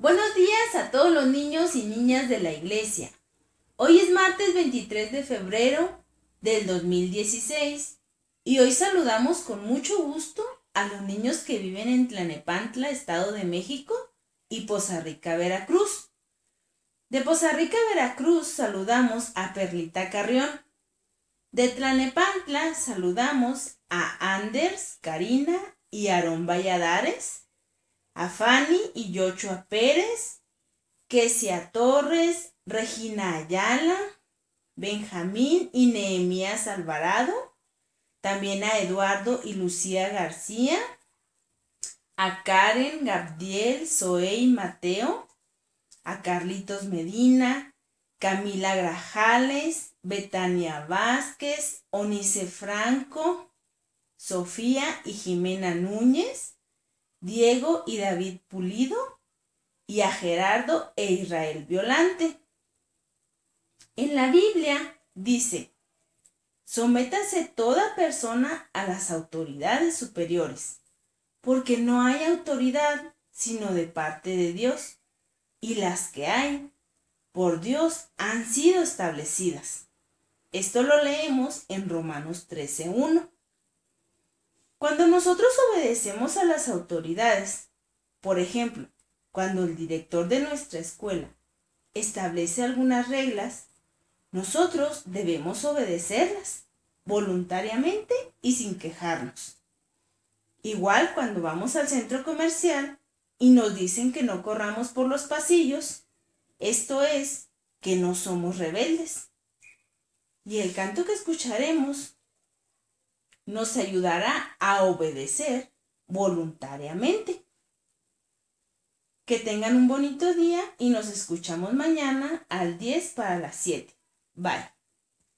Buenos días a todos los niños y niñas de la iglesia. Hoy es martes 23 de febrero del 2016 y hoy saludamos con mucho gusto a los niños que viven en Tlanepantla, Estado de México y Poza Rica, Veracruz. De Poza Rica, Veracruz saludamos a Perlita Carrión. De Tlanepantla saludamos a Anders, Karina y Aarón Valladares a Fanny y Yochoa Pérez, Kesia Torres, Regina Ayala, Benjamín y Nehemías Alvarado, también a Eduardo y Lucía García, a Karen, Gabriel, Zoe y Mateo, a Carlitos Medina, Camila Grajales, Betania Vázquez, Onice Franco, Sofía y Jimena Núñez, Diego y David Pulido, y a Gerardo e Israel Violante. En la Biblia dice, sométase toda persona a las autoridades superiores, porque no hay autoridad sino de parte de Dios, y las que hay por Dios han sido establecidas. Esto lo leemos en Romanos 13.1. Cuando nosotros obedecemos a las autoridades, por ejemplo, cuando el director de nuestra escuela establece algunas reglas, nosotros debemos obedecerlas voluntariamente y sin quejarnos. Igual cuando vamos al centro comercial y nos dicen que no corramos por los pasillos, esto es que no somos rebeldes. Y el canto que escucharemos nos ayudará a obedecer voluntariamente. Que tengan un bonito día y nos escuchamos mañana al 10 para las 7. Bye.